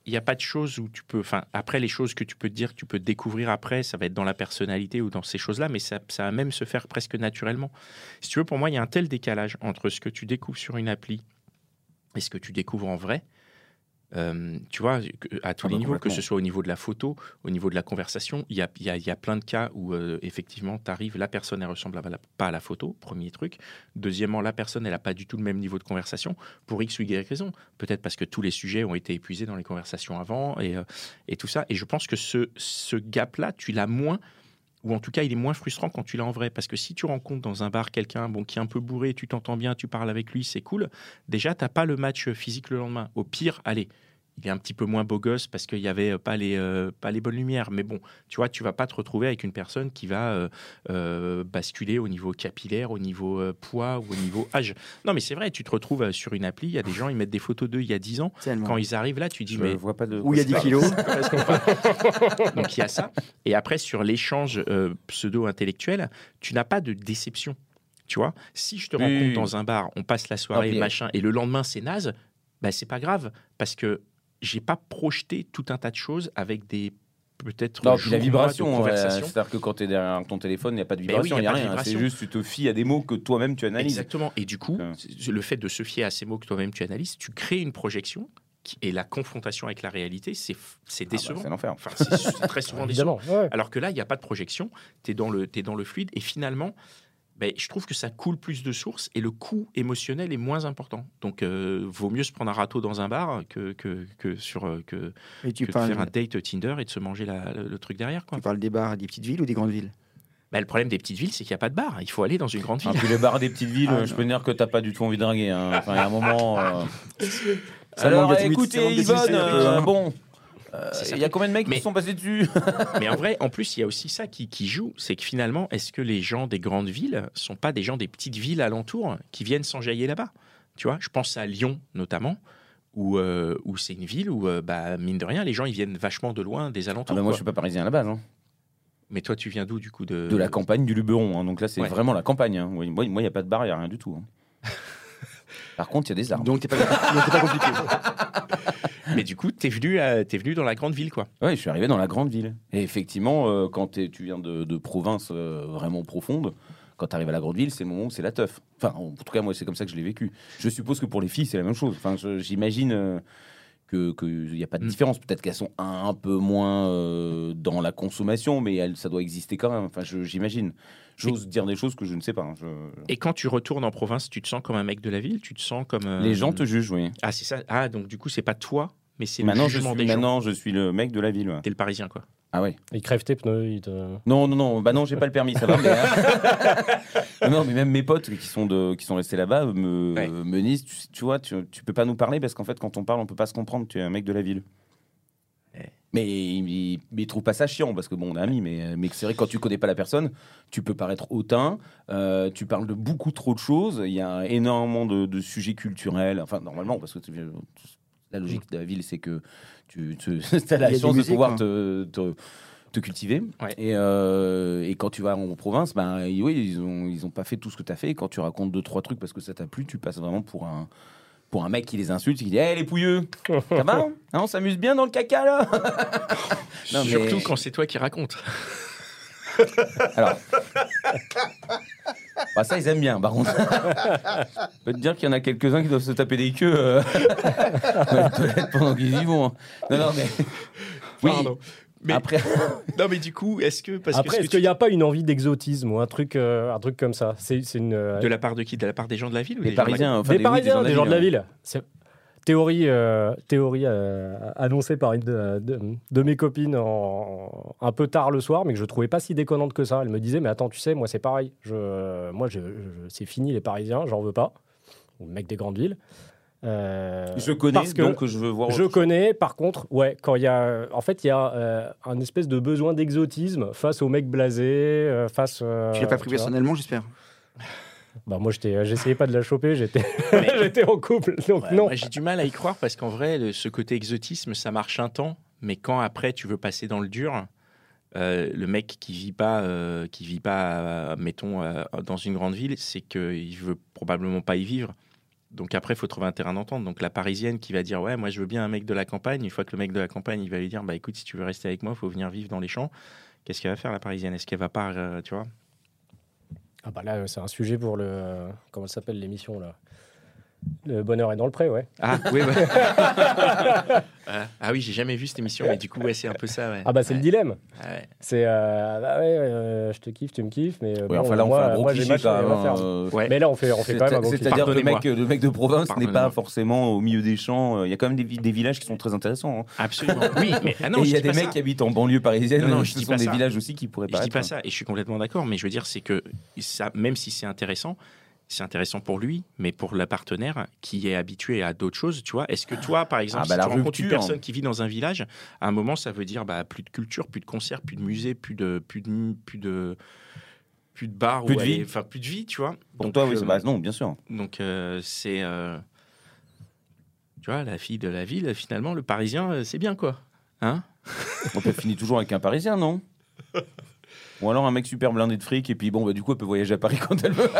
[SPEAKER 2] Il y a pas de choses où tu peux. Enfin, après, les choses que tu peux te dire, que tu peux découvrir après, ça va être dans la personnalité ou dans ces choses-là, mais ça, ça va même se faire presque naturellement. Si tu veux, pour moi, il y a un tel décalage entre ce que tu découvres sur une appli et ce que tu découvres en vrai. Euh, tu vois, à tous
[SPEAKER 3] Ah
[SPEAKER 2] les
[SPEAKER 3] bah,
[SPEAKER 2] niveaux, que ce soit au niveau de la photo, au niveau de la conversation, il y a, il y a- il y a plein de cas où euh, effectivement, tu arrives, la personne, elle ressemble à la- pas à la photo, premier truc. Deuxièmement, la personne, elle n'a pas du tout le même niveau de conversation, pour X ou Y raison. Peut-être parce que tous les sujets ont été épuisés dans les conversations avant et, euh, et tout ça. Et je pense que ce, ce gap-là, tu l'as moins, ou en tout cas, il est moins frustrant quand tu l'as en vrai. Parce que si tu rencontres dans un bar quelqu'un bon, qui est un peu bourré, tu t'entends bien, tu parles avec lui, c'est cool, déjà, tu pas le match physique le lendemain. Au pire, allez. Il est un petit peu moins beau gosse parce qu'il n'y avait pas les, euh, pas les bonnes lumières. Mais bon, tu vois, tu vas pas te retrouver avec une personne qui va euh, euh, basculer au niveau capillaire, au niveau euh, poids ou au niveau âge. Non, mais c'est vrai, tu te retrouves euh, sur une appli, il y a des gens, ils mettent des photos d'eux il y a 10 ans.
[SPEAKER 4] Tellement.
[SPEAKER 2] Quand ils arrivent là, tu dis,
[SPEAKER 3] Je
[SPEAKER 2] mais
[SPEAKER 3] vois pas de.
[SPEAKER 4] Où il y a 10 kilos. (laughs) (laughs)
[SPEAKER 2] donc il y a ça. Et après, sur l'échange euh, pseudo-intellectuel, tu n'as pas de déception. Tu vois, si je te
[SPEAKER 3] Oui,
[SPEAKER 2] rencontre
[SPEAKER 3] oui.
[SPEAKER 2] dans un bar, on passe la soirée,
[SPEAKER 3] Ah,
[SPEAKER 2] machin, et le lendemain c'est naze, bah c'est pas grave parce que j'ai pas projeté tout un tas de choses avec des peut-être
[SPEAKER 3] Non, puis la vibration, ouais, c'est-à-dire que quand tu es derrière ton téléphone, il n'y a pas de
[SPEAKER 2] oui,
[SPEAKER 3] vibration,
[SPEAKER 2] il
[SPEAKER 3] il
[SPEAKER 2] y a
[SPEAKER 3] n'y a, rien. C'est juste, tu te fies à des mots que toi-même tu analyses.
[SPEAKER 2] Exactement. Et du coup,
[SPEAKER 3] Euh.
[SPEAKER 2] le fait de se fier à ces mots que toi-même tu analyses, tu crées une projection qui- et la confrontation avec la réalité, c'est
[SPEAKER 3] Ah bah,
[SPEAKER 2] décevant.
[SPEAKER 3] c'est l'enfer.
[SPEAKER 2] Enfin, c'est très souvent (laughs) décevant.
[SPEAKER 5] Ouais.
[SPEAKER 2] Alors que là, il n'y a pas de projection, tu es, dans le- t'es dans le fluide et finalement, ben, je trouve que ça coule plus de sources et le coût émotionnel est moins important. Donc, euh, vaut mieux se prendre un râteau dans un bar que, que, que sur, euh, que,
[SPEAKER 4] Et tu
[SPEAKER 2] que de
[SPEAKER 4] parles,
[SPEAKER 2] faire un date Tinder et de se manger la- le, le truc derrière. Quoi.
[SPEAKER 4] tu parles des bars des petites villes ou des grandes villes?
[SPEAKER 2] Ben, le problème des petites villes, c'est qu'il n'y a pas de bar. Il faut aller dans une grande
[SPEAKER 3] Ah,
[SPEAKER 2] ville.
[SPEAKER 3] puis les bars des petites villes,
[SPEAKER 4] Ah,
[SPEAKER 3] je
[SPEAKER 4] non.
[SPEAKER 3] peux dire que t'as pas du tout envie de draguer. hein. Enfin, il y a un moment. euh, (laughs)
[SPEAKER 4] Ça
[SPEAKER 3] Alors, écoutez, Yvonne, euh, bon. Euh, Il y a combien de mecs
[SPEAKER 2] Mais-
[SPEAKER 3] qui sont passés dessus (laughs)
[SPEAKER 2] Mais en vrai, en plus, il y a aussi ça qui, qui joue, c'est que finalement, est-ce que les gens des grandes villes sont pas des gens des petites villes alentours qui viennent s'enjailler là-bas? Tu vois, je pense à Lyon notamment, où, euh, où c'est une ville où, euh, bah, mine de rien, les gens ils viennent vachement de loin des
[SPEAKER 3] Ah
[SPEAKER 2] alentours.
[SPEAKER 3] bah, Moi,
[SPEAKER 2] quoi.
[SPEAKER 3] je suis pas parisien à la base. hein.
[SPEAKER 2] Mais toi, tu viens d'où du coup de...
[SPEAKER 3] De la campagne du Luberon. hein. Donc là, c'est
[SPEAKER 2] Ouais.
[SPEAKER 3] vraiment la campagne. hein. Moi, il n'y a pas de bar, il n'y a rien du tout. hein. (laughs) Par contre, il y a des arbres.
[SPEAKER 4] Donc t'es pas, pas compliqué. (laughs)
[SPEAKER 2] Mais du coup, t'es venu, à- t'es venu dans la grande ville, quoi.
[SPEAKER 3] Oui, je suis arrivé dans la grande ville. Et effectivement, euh, quand tu viens de, de province euh, vraiment profonde, quand tu arrives à la grande ville, c'est le moment où c'est la teuf. Enfin, en tout cas, moi, c'est comme ça que je l'ai vécu. Je suppose que pour les filles, c'est la même chose. Enfin, j'imagine euh, que qu'il n'y a pas de
[SPEAKER 2] Mm.
[SPEAKER 3] différence. Peut-être qu'elles sont un, un peu moins euh, dans la consommation, mais elles, ça doit exister quand même. Enfin, j'imagine. J'ose dire des choses que je ne sais pas. hein. Je-
[SPEAKER 2] Et quand tu retournes en province, tu te sens comme un mec de la ville? Tu te sens comme... euh,
[SPEAKER 3] Les gens te jugent, oui.
[SPEAKER 2] Ah, c'est ça. Ah, donc du coup, c'est pas toi, mais c'est le
[SPEAKER 3] Maintenant je, suis,
[SPEAKER 2] des
[SPEAKER 3] maintenant, je suis le mec de la ville. ouais.
[SPEAKER 2] T'es le parisien, quoi.
[SPEAKER 3] Ah ouais.
[SPEAKER 5] Il crève tes pneus. il te-
[SPEAKER 3] Non, non, non, bah non, j'ai pas le permis, ça va. mais, hein. (laughs) non, mais même mes potes qui sont, de, qui sont restés là-bas me,
[SPEAKER 2] Ouais.
[SPEAKER 3] me disent, tu, tu vois, tu, tu peux pas nous parler parce qu'en fait, quand on parle, on peut pas se comprendre. Tu es un mec de la ville. Mais ils trouvent pas ça chiant parce que bon, on est amis, mais, mais c'est vrai que quand tu connais pas la personne, tu peux paraître hautain. euh, tu parles de beaucoup trop de choses. Il y a énormément de, de sujets culturels. Enfin, normalement, parce que tu- la logique de la ville, c'est que tu, tu (laughs) as la chance de pouvoir
[SPEAKER 4] quoi.
[SPEAKER 3] te, te, te cultiver.
[SPEAKER 2] Ouais.
[SPEAKER 3] Et, euh, et quand tu vas en province, ben oui, ils ont, ils ont pas fait tout ce que tu as fait. Et quand tu racontes deux, trois trucs parce que ça t'a plu, tu passes vraiment pour un, pour un mec qui les insulte, qui dit Hé les pouilleux, ça va hein? On s'amuse bien dans le caca là (laughs) Non, mais-
[SPEAKER 2] Surtout quand c'est toi qui racontes.
[SPEAKER 3] Alors. (laughs) Bah, ça, ils aiment bien, par contre. (laughs) Je peux te dire qu'il y en a quelques-uns qui doivent se taper des queues euh, dans les toilettes pendant qu'ils y vont. hein. Non, non, mais. (laughs) Oui,
[SPEAKER 2] Pardon. Mais,
[SPEAKER 3] après. (laughs)
[SPEAKER 2] non, mais du coup, est-ce que. Parce
[SPEAKER 5] Après,
[SPEAKER 2] que,
[SPEAKER 5] est-ce qu'il n'y a pas une envie d'exotisme ou un truc, euh, un truc comme ça? C'est c'est une. euh,
[SPEAKER 2] De la part de qui? De la part des gens de la ville ou
[SPEAKER 3] Les
[SPEAKER 2] des gens de la-
[SPEAKER 3] Parisiens, enfin,
[SPEAKER 5] des
[SPEAKER 3] oui,
[SPEAKER 5] Parisiens, des gens de la
[SPEAKER 3] hein.
[SPEAKER 5] ville. Théorie, euh, théorie euh, annoncée par une de, de- de mes copines en- un peu tard le soir, mais que je trouvais pas si déconnante que ça. Elle me disait, mais attends, tu sais, moi c'est pareil. Je, moi, je, je- c'est fini les Parisiens, j'en veux pas. Ou le mec des grandes villes. Euh,
[SPEAKER 3] Je connais,
[SPEAKER 5] parce que
[SPEAKER 3] donc je veux voir.
[SPEAKER 5] je connais, par contre, ouais, quand il y a, en fait, il y a euh, un espèce de besoin d'exotisme face aux mecs blasés, euh, face. euh,
[SPEAKER 4] Tu l'as pas pris personnellement, j'espère?
[SPEAKER 5] Bah moi, j'étais, j'essayais pas de la choper, j'étais, (laughs) (laughs) en couple, donc
[SPEAKER 2] Ouais,
[SPEAKER 5] non.
[SPEAKER 2] J'ai du mal à y croire parce qu'en vrai, le- ce côté exotisme, ça marche un temps, mais quand après tu veux passer dans le dur, euh, le mec qui vit pas, euh, qui vit pas, euh, mettons, euh, dans une grande ville, c'est qu'il veut probablement pas y vivre. Donc après, il faut trouver un terrain d'entente. Donc la parisienne qui va dire Ouais, moi je veux bien un mec de la campagne. Une fois que le mec de la campagne, il va lui dire Bah écoute, si tu veux rester avec moi, il faut venir vivre dans les champs. Qu'est-ce qu'elle va faire la parisienne? Est-ce qu'elle va pas, euh, tu vois?
[SPEAKER 5] Ah bah là, c'est un sujet pour le. Comment ça s'appelle l'émission là? Le bonheur est dans le pré, ouais.
[SPEAKER 2] Ah oui, ouais. (laughs) Ah, ah oui, j'ai jamais vu cette émission, mais du coup, ouais, c'est un peu ça. Ouais.
[SPEAKER 5] Ah bah c'est le dilemme.
[SPEAKER 2] Ouais.
[SPEAKER 5] C'est euh, bah ouais, euh, je te kiffe, tu me kiffes, mais euh,
[SPEAKER 3] Ouais,
[SPEAKER 5] bon,
[SPEAKER 3] enfin là, on
[SPEAKER 5] moi,
[SPEAKER 3] fait un gros
[SPEAKER 5] moi,
[SPEAKER 3] cliché quand même. hein.
[SPEAKER 5] Mais là, on fait, on fait quand même un gros.
[SPEAKER 3] C'est-à-dire que le mec, le mec de province n'est pas forcément au milieu des champs. Il y a quand même des, vi- des villages qui sont très intéressants. hein.
[SPEAKER 2] Absolument. (laughs) Oui, mais ah non,
[SPEAKER 3] il y a des
[SPEAKER 2] pas
[SPEAKER 3] mecs
[SPEAKER 2] ça.
[SPEAKER 3] qui habitent en banlieue parisienne.
[SPEAKER 2] Non, non, je
[SPEAKER 3] ce
[SPEAKER 2] dis
[SPEAKER 3] sont
[SPEAKER 2] pas
[SPEAKER 3] des
[SPEAKER 2] ça.
[SPEAKER 3] villages aussi qui pourraient
[SPEAKER 2] Je dis pas ça, et je suis complètement d'accord, mais je veux dire, c'est que ça, même si c'est intéressant, c'est intéressant pour lui, mais pour la partenaire qui est habituée à d'autres choses, tu vois. Est-ce que toi, par exemple,
[SPEAKER 3] Ah bah,
[SPEAKER 2] si tu rencontres une personne qui vit dans un village, à un moment, ça veut dire bah, plus de culture, plus de concerts, plus de musées, plus de, plus de, plus de, plus de bars,
[SPEAKER 3] Plus de vie.
[SPEAKER 2] enfin plus de vie, tu vois.
[SPEAKER 3] Pour
[SPEAKER 2] Donc,
[SPEAKER 3] toi, oui,
[SPEAKER 2] euh,
[SPEAKER 3] c'est- bah, non, bien sûr.
[SPEAKER 2] donc euh, c'est, euh, tu vois, la fille de la ville, finalement, le Parisien, euh, c'est bien quoi, hein?
[SPEAKER 3] On peut finir toujours avec un Parisien, non? (laughs) Ou alors un mec super blindé de fric et puis bon bah du coup elle peut voyager à Paris (laughs) quand elle veut.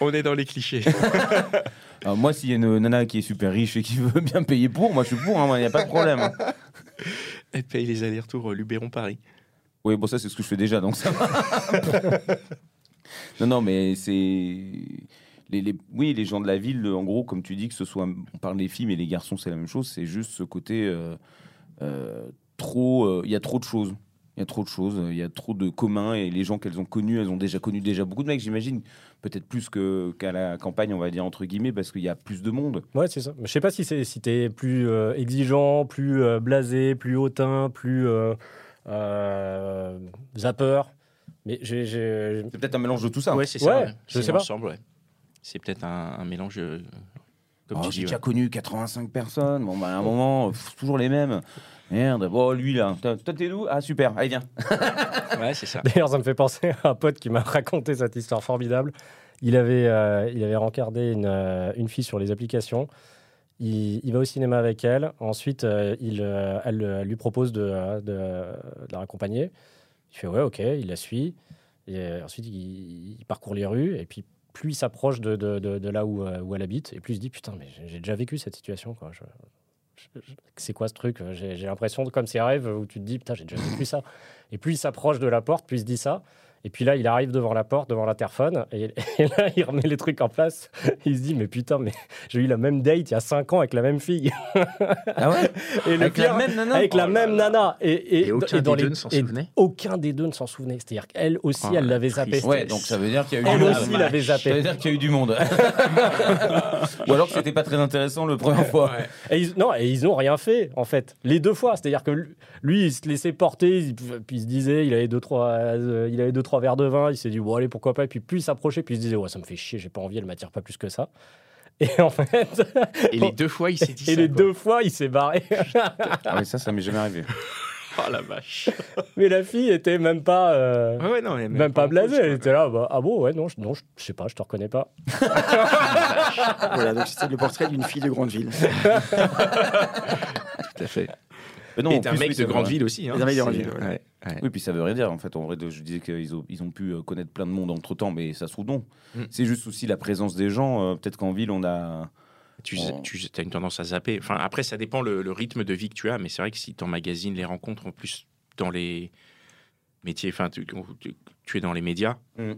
[SPEAKER 2] On est dans les clichés. (laughs)
[SPEAKER 3] Alors, moi s'il y a une nana qui est super riche et qui veut bien payer pour, moi je suis pour, il n'y a pas de problème. hein.
[SPEAKER 2] Elle paye les allers-retours euh, Luberon-Paris.
[SPEAKER 3] Oui bon ça c'est ce que je fais déjà donc ça va. (laughs) non non mais c'est les, les- oui les gens de la ville en gros comme tu dis que ce soit on parle des filles mais les garçons c'est la même chose c'est juste ce côté euh, euh, trop euh, il y a trop de choses il y a trop de choses il y a trop de communs et les gens qu'elles ont connus elles ont déjà connu déjà beaucoup de mecs j'imagine peut-être plus que qu'à la campagne on va dire entre guillemets parce qu'il y a plus de monde
[SPEAKER 5] Ouais, c'est ça. Je sais pas si c'est si t'es plus euh, exigeant, plus euh, blasé, plus hautain, plus euh, euh, zapper. Mais j'ai, j'ai-
[SPEAKER 3] c'est peut-être un mélange de tout ça
[SPEAKER 2] Ouais, c'est ça.
[SPEAKER 5] Ouais,
[SPEAKER 2] ouais.
[SPEAKER 5] je
[SPEAKER 2] C'est
[SPEAKER 5] sais pas.
[SPEAKER 2] ensemble, ouais. C'est peut-être un, un mélange, euh, comme
[SPEAKER 3] Oh, j'ai
[SPEAKER 2] dis.
[SPEAKER 3] déjà
[SPEAKER 2] ouais.
[SPEAKER 3] connu 85 personnes. Bon, bah, à un moment, pff, toujours les mêmes. Merde, bon, lui là, toi t'es d'où? Ah, super, allez, viens. (laughs)
[SPEAKER 2] Ouais, c'est ça.
[SPEAKER 5] D'ailleurs, ça me fait penser à un pote qui m'a (laughs) raconté cette histoire formidable. Il avait, euh, il avait rencardé une, euh, une fille sur les applications. Il, il va au cinéma avec elle. Ensuite, euh, il, euh, elle, euh, lui propose de, euh, de, de la raccompagner. Il fait ouais, ok, il la suit. Et euh, ensuite, il, il parcourt les rues. Et puis, plus il s'approche de, de, de- là où, euh, où elle habite, et plus il se dit putain, mais j'ai- déjà vécu cette situation. Quoi. C'est quoi ce truc? J'ai l'impression comme ces rêves où tu te dis putain, j'ai déjà vécu ça. Et plus il s'approche de la porte, plus il se dit ça. Et puis là, il arrive devant la porte, devant l'interphone, et, (laughs) et là, il remet les trucs en place. Il se dit, mais putain, mais j'ai eu la même date il y a 5 ans avec la même fille.
[SPEAKER 3] Ah ouais (laughs)
[SPEAKER 5] Et le
[SPEAKER 3] Avec la même nana
[SPEAKER 5] avec la
[SPEAKER 2] Oh là
[SPEAKER 5] même
[SPEAKER 2] là.
[SPEAKER 5] nana. Et, et,
[SPEAKER 2] Et aucun
[SPEAKER 5] dans
[SPEAKER 2] des
[SPEAKER 5] les-
[SPEAKER 2] deux ne s'en souvenait
[SPEAKER 5] Aucun des deux ne s'en souvenait. C'est-à-dire qu'elle aussi,
[SPEAKER 2] Oh,
[SPEAKER 5] elle
[SPEAKER 2] la
[SPEAKER 5] l'avait zappé.
[SPEAKER 3] Ouais, donc ça veut dire qu'il y a eu
[SPEAKER 5] Elle
[SPEAKER 3] du
[SPEAKER 5] aussi
[SPEAKER 3] monde.
[SPEAKER 5] l'avait
[SPEAKER 3] Ça veut dire qu'il y a eu du monde. (laughs) Ou alors que c'était pas très intéressant la première fois.
[SPEAKER 5] Et ils, non, et ils n'ont rien fait, en fait, les deux fois. C'est-à-dire que lui- lui, il se laissait porter, puis il se disait, il avait deux, trois, euh, il avait deux, trois verres de vin, il s'est dit, bon, allez, pourquoi pas. Et puis plus il s'approchait, puis il se disait, ouais, ça me fait chier, j'ai pas envie, elle m'attire pas plus que ça. (laughs) Et en fait,
[SPEAKER 2] Et les deux fois, il s'est dit
[SPEAKER 5] et
[SPEAKER 2] ça.
[SPEAKER 5] les
[SPEAKER 2] quoi.
[SPEAKER 5] deux fois, il s'est barré.
[SPEAKER 3] Ah oui, ça, ça m'est jamais arrivé. (laughs)
[SPEAKER 2] Oh la vache.
[SPEAKER 5] Mais la fille était même pas, euh,
[SPEAKER 2] Ouais, ouais, non, est
[SPEAKER 5] même, pas blasée. Elle était là, bah, ah bon, ouais, non, je, non, je, je sais pas, je te reconnais pas. (laughs)
[SPEAKER 4] Voilà, donc c'était le portrait d'une fille de grande ville.
[SPEAKER 2] Tout à fait.
[SPEAKER 3] Mais non,
[SPEAKER 2] et
[SPEAKER 3] en
[SPEAKER 2] d'un
[SPEAKER 3] plus,
[SPEAKER 2] mec de grande ville aussi. Hein.
[SPEAKER 4] Et d'un mec de
[SPEAKER 2] C'est-
[SPEAKER 4] grande ville, ouais.
[SPEAKER 2] ouais, ouais.
[SPEAKER 3] Oui, puis ça veut rien dire en fait. En vrai, je disais qu'ils ont, ils ont pu euh, connaître plein de monde entre temps, mais ça se trouve non.
[SPEAKER 2] Mm.
[SPEAKER 3] C'est juste aussi la présence des gens. euh, Peut-être qu'en ville, on a.
[SPEAKER 2] Tu, tu as une tendance à zapper. Enfin, après, ça dépend le, le rythme de vie que tu as, mais c'est vrai que si tu emmagasines les rencontres en plus dans les métiers, enfin, tu, tu- tu es dans les médias.
[SPEAKER 3] Mm.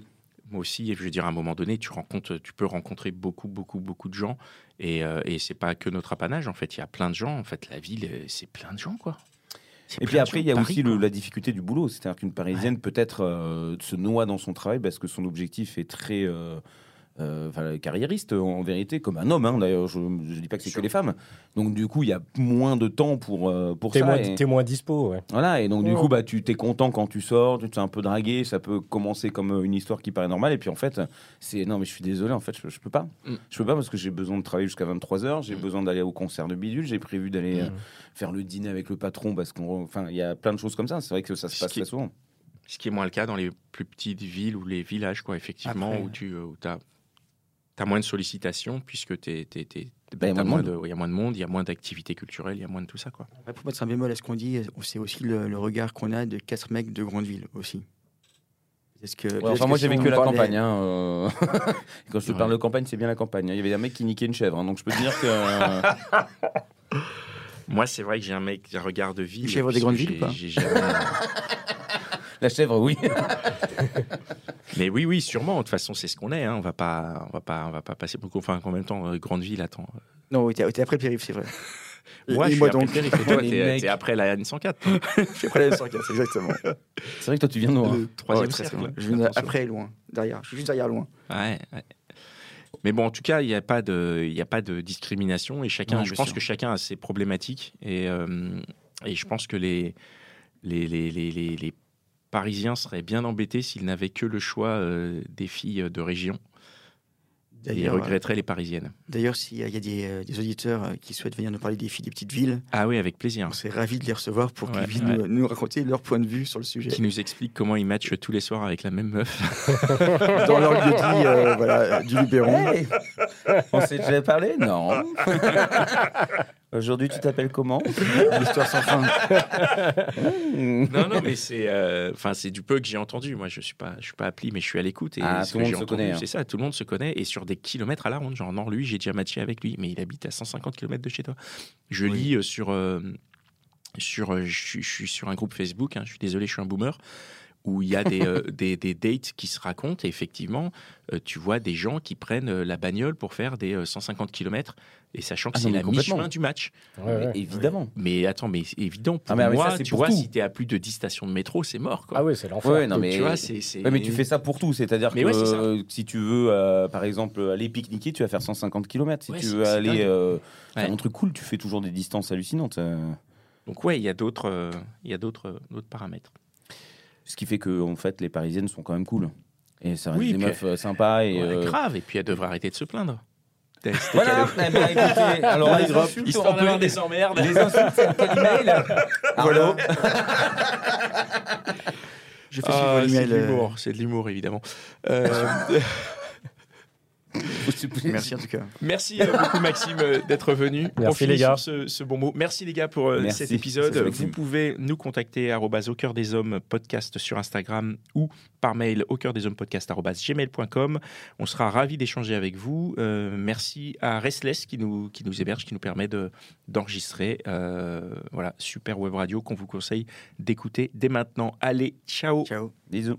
[SPEAKER 2] Moi aussi, je veux dire, à un moment donné, tu rencontres, tu peux rencontrer beaucoup, beaucoup, beaucoup de gens, et, euh, et c'est pas que notre apanage. En fait, il y a plein de gens. En fait, la ville, euh, c'est plein de gens, quoi.
[SPEAKER 3] Et puis après, il y a
[SPEAKER 2] Paris,
[SPEAKER 3] aussi le- la difficulté du boulot. C'est-à-dire qu'une Parisienne peut-être euh, se noie dans son travail parce que son objectif est très euh, euh, enfin, carriériste en vérité, comme un homme. hein. D'ailleurs, je ne dis pas que c'est que les femmes. Donc du coup, il y a moins de temps pour euh, pour
[SPEAKER 5] T'es
[SPEAKER 3] ça.
[SPEAKER 5] moins,
[SPEAKER 3] et-
[SPEAKER 5] t'es moins dispo, ouais.
[SPEAKER 3] Voilà, et donc du coup, bah, tu t'es content quand tu sors, tu te fais un peu draguer, ça peut commencer comme euh, une histoire qui paraît normale, et puis en fait, c'est non, mais je suis désolé, en fait, je, je peux pas.
[SPEAKER 2] Mm.
[SPEAKER 3] Je peux pas parce que j'ai besoin de travailler jusqu'à 23h, j'ai
[SPEAKER 2] Mm.
[SPEAKER 3] besoin d'aller au concert de Bidule, j'ai prévu d'aller euh,
[SPEAKER 5] Mm.
[SPEAKER 3] faire le dîner avec le patron parce qu'on. Enfin, il y a plein de choses comme ça, c'est vrai que ça se passe
[SPEAKER 2] qui-
[SPEAKER 3] très souvent.
[SPEAKER 2] Ce qui est moins le cas dans les plus petites villes ou les villages, quoi, effectivement,
[SPEAKER 4] Après,
[SPEAKER 2] où tu as, moins de sollicitations, puisque tu
[SPEAKER 3] il y a moins de
[SPEAKER 2] moins
[SPEAKER 3] monde.
[SPEAKER 2] de- il y a moins de monde, il y a moins d'activités culturelles, il y a moins de tout ça. Quoi.
[SPEAKER 4] Après, pour mettre un bémol à ce qu'on dit, c'est aussi le, le regard qu'on a de quatre mecs de grande ville aussi. Est-ce que,
[SPEAKER 3] Ouais, enfin, moi, j'ai vécu la
[SPEAKER 4] parlait-
[SPEAKER 3] campagne. Hein, euh. (laughs) Quand je te
[SPEAKER 2] Ouais.
[SPEAKER 3] parle de campagne, c'est bien la campagne. Il y avait un mec qui niquait une chèvre, hein, donc je peux te dire que. (laughs)
[SPEAKER 2] Moi, c'est vrai que j'ai un mec, j'ai un regard de ville.
[SPEAKER 4] Une chèvre des grandes villes ou pas
[SPEAKER 2] jamais- (laughs)
[SPEAKER 3] la chèvre, oui.
[SPEAKER 2] Mais oui, oui, sûrement. De toute façon, c'est ce qu'on est. hein. On va pas, on va pas, on va pas passer beaucoup. Enfin, en même temps, euh, grande ville, attends.
[SPEAKER 4] Non, oui, t'es après le périph', c'est vrai. (laughs)
[SPEAKER 2] Moi, je suis
[SPEAKER 4] moi
[SPEAKER 2] après
[SPEAKER 4] donc.
[SPEAKER 2] le périph', et toi, (laughs)
[SPEAKER 3] Les
[SPEAKER 2] t'es après la N104. (laughs)
[SPEAKER 4] Je suis après la 104, exactement.
[SPEAKER 3] C'est vrai que toi, tu viens de nous.
[SPEAKER 2] Le troisième
[SPEAKER 4] Ouais, très, très
[SPEAKER 2] cercle.
[SPEAKER 4] loin. Je viens
[SPEAKER 2] Attention.
[SPEAKER 4] après, loin. Derrière. Je suis juste derrière, loin.
[SPEAKER 2] Ouais, ouais. Mais bon, en tout cas, il n'y a pas de, il y a pas de discrimination et chacun,
[SPEAKER 3] Non,
[SPEAKER 2] je pense
[SPEAKER 3] sûr.
[SPEAKER 2] que chacun a ses problématiques et, euh, et je pense que les, les, les, les, les- les Parisiens seraient bien embêtés s'ils n'avaient que le choix euh, des filles de région et ils
[SPEAKER 4] euh,
[SPEAKER 2] regretteraient les Parisiennes.
[SPEAKER 4] D'ailleurs, s'il y a, il y a des, euh, des auditeurs euh, qui souhaitent venir nous parler des filles des petites villes,
[SPEAKER 2] Ah oui, avec plaisir.
[SPEAKER 4] on serait ravis de les recevoir pour
[SPEAKER 2] Ouais,
[SPEAKER 4] qu'ils viennent
[SPEAKER 2] ouais.
[SPEAKER 4] nous, nous raconter leur point de vue sur le sujet.
[SPEAKER 2] Qui nous explique comment ils matchent tous les soirs avec la même meuf. (laughs)
[SPEAKER 4] Dans leur lieu euh, voilà, du Luberon.
[SPEAKER 3] Hey On s'est déjà parlé? Non. (laughs) Aujourd'hui, tu t'appelles comment? (laughs)
[SPEAKER 4] L'histoire sans fin. (laughs)
[SPEAKER 2] non, non, mais c'est, euh, enfin, c'est du peu que j'ai entendu. Moi, je suis pas, je suis pas appli, mais je suis à l'écoute. Et
[SPEAKER 3] Ah, tout
[SPEAKER 2] que
[SPEAKER 3] le monde
[SPEAKER 2] j'ai
[SPEAKER 3] se
[SPEAKER 2] entendu,
[SPEAKER 3] connaît, hein.
[SPEAKER 2] C'est ça, tout le monde se connaît et sur des kilomètres à la ronde. Genre, non, lui, j'ai déjà matché avec lui, mais il habite à 150 km de chez toi. Je
[SPEAKER 4] Oui.
[SPEAKER 2] lis euh, sur, euh, sur, euh, je, suis- je suis sur un groupe Facebook. hein, je suis désolé, je suis un boomer. Où il y a des, (laughs) euh, des, des dates qui se racontent, et effectivement, euh, tu vois des gens qui prennent euh, la bagnole pour faire des euh, 150 km, et sachant que
[SPEAKER 3] Ah
[SPEAKER 2] c'est la mi-chemin du match.
[SPEAKER 5] Ouais, ouais.
[SPEAKER 3] Évidemment.
[SPEAKER 2] Mais attends, mais évident, pour
[SPEAKER 3] Ah, mais avec
[SPEAKER 2] moi,
[SPEAKER 3] ça,
[SPEAKER 2] tu
[SPEAKER 3] pour
[SPEAKER 2] vois,
[SPEAKER 3] tout.
[SPEAKER 2] si t'es à plus de 10 stations de métro, c'est mort. Quoi.
[SPEAKER 5] Ah oui, c'est l'enfer.
[SPEAKER 3] Ouais, mais.
[SPEAKER 2] tu vois, c'est. c'est-
[SPEAKER 3] Ouais, mais tu fais ça pour tout, c'est-à-dire que
[SPEAKER 2] ouais,
[SPEAKER 3] euh, si tu veux, euh, par exemple, aller pique-niquer, tu vas faire 150 km. Si
[SPEAKER 2] Ouais,
[SPEAKER 3] tu veux aller euh, faire
[SPEAKER 2] Ouais.
[SPEAKER 3] un truc cool, tu fais toujours des distances hallucinantes.
[SPEAKER 2] Donc, ouais, il y a d'autres euh, il y a d'autres d'autres paramètres.
[SPEAKER 3] Ce qui fait que en fait, les Parisiennes sont quand même cool. Et ça reste
[SPEAKER 2] Oui,
[SPEAKER 3] des
[SPEAKER 2] puis-
[SPEAKER 3] meufs euh, sympas. Et,
[SPEAKER 2] Ouais,
[SPEAKER 3] euh,
[SPEAKER 2] grave, et puis elle devrait arrêter de se plaindre.
[SPEAKER 3] Voilà, écoutez, (laughs) alors
[SPEAKER 2] Là,
[SPEAKER 3] les
[SPEAKER 2] il
[SPEAKER 3] insultes,
[SPEAKER 2] Histoire
[SPEAKER 3] on peut-
[SPEAKER 2] des emmerdes.
[SPEAKER 3] les insultes, c'est quel email
[SPEAKER 4] Voilà. (laughs) Je fais suivre
[SPEAKER 2] Ah, c'est de
[SPEAKER 4] euh,
[SPEAKER 2] l'humour, c'est de l'humour évidemment. Euh, (laughs) (laughs)
[SPEAKER 4] Merci en tout cas.
[SPEAKER 2] merci euh, beaucoup Maxime euh, d'être venu.
[SPEAKER 5] Merci, les gars.
[SPEAKER 2] sur ce, ce bon mot. Merci les gars pour euh,
[SPEAKER 3] Merci.
[SPEAKER 2] cet épisode. Vous pouvez nous contacter au cœur des hommes podcast sur Instagram ou par mail au cœur des hommes podcast gmail.com. On sera ravis d'échanger avec vous. Euh, merci à Restless qui nous, qui nous héberge, qui nous permet de, d'enregistrer. Euh, voilà, super web radio qu'on vous conseille d'écouter dès maintenant. Allez, ciao.
[SPEAKER 4] Ciao.
[SPEAKER 3] Bisous.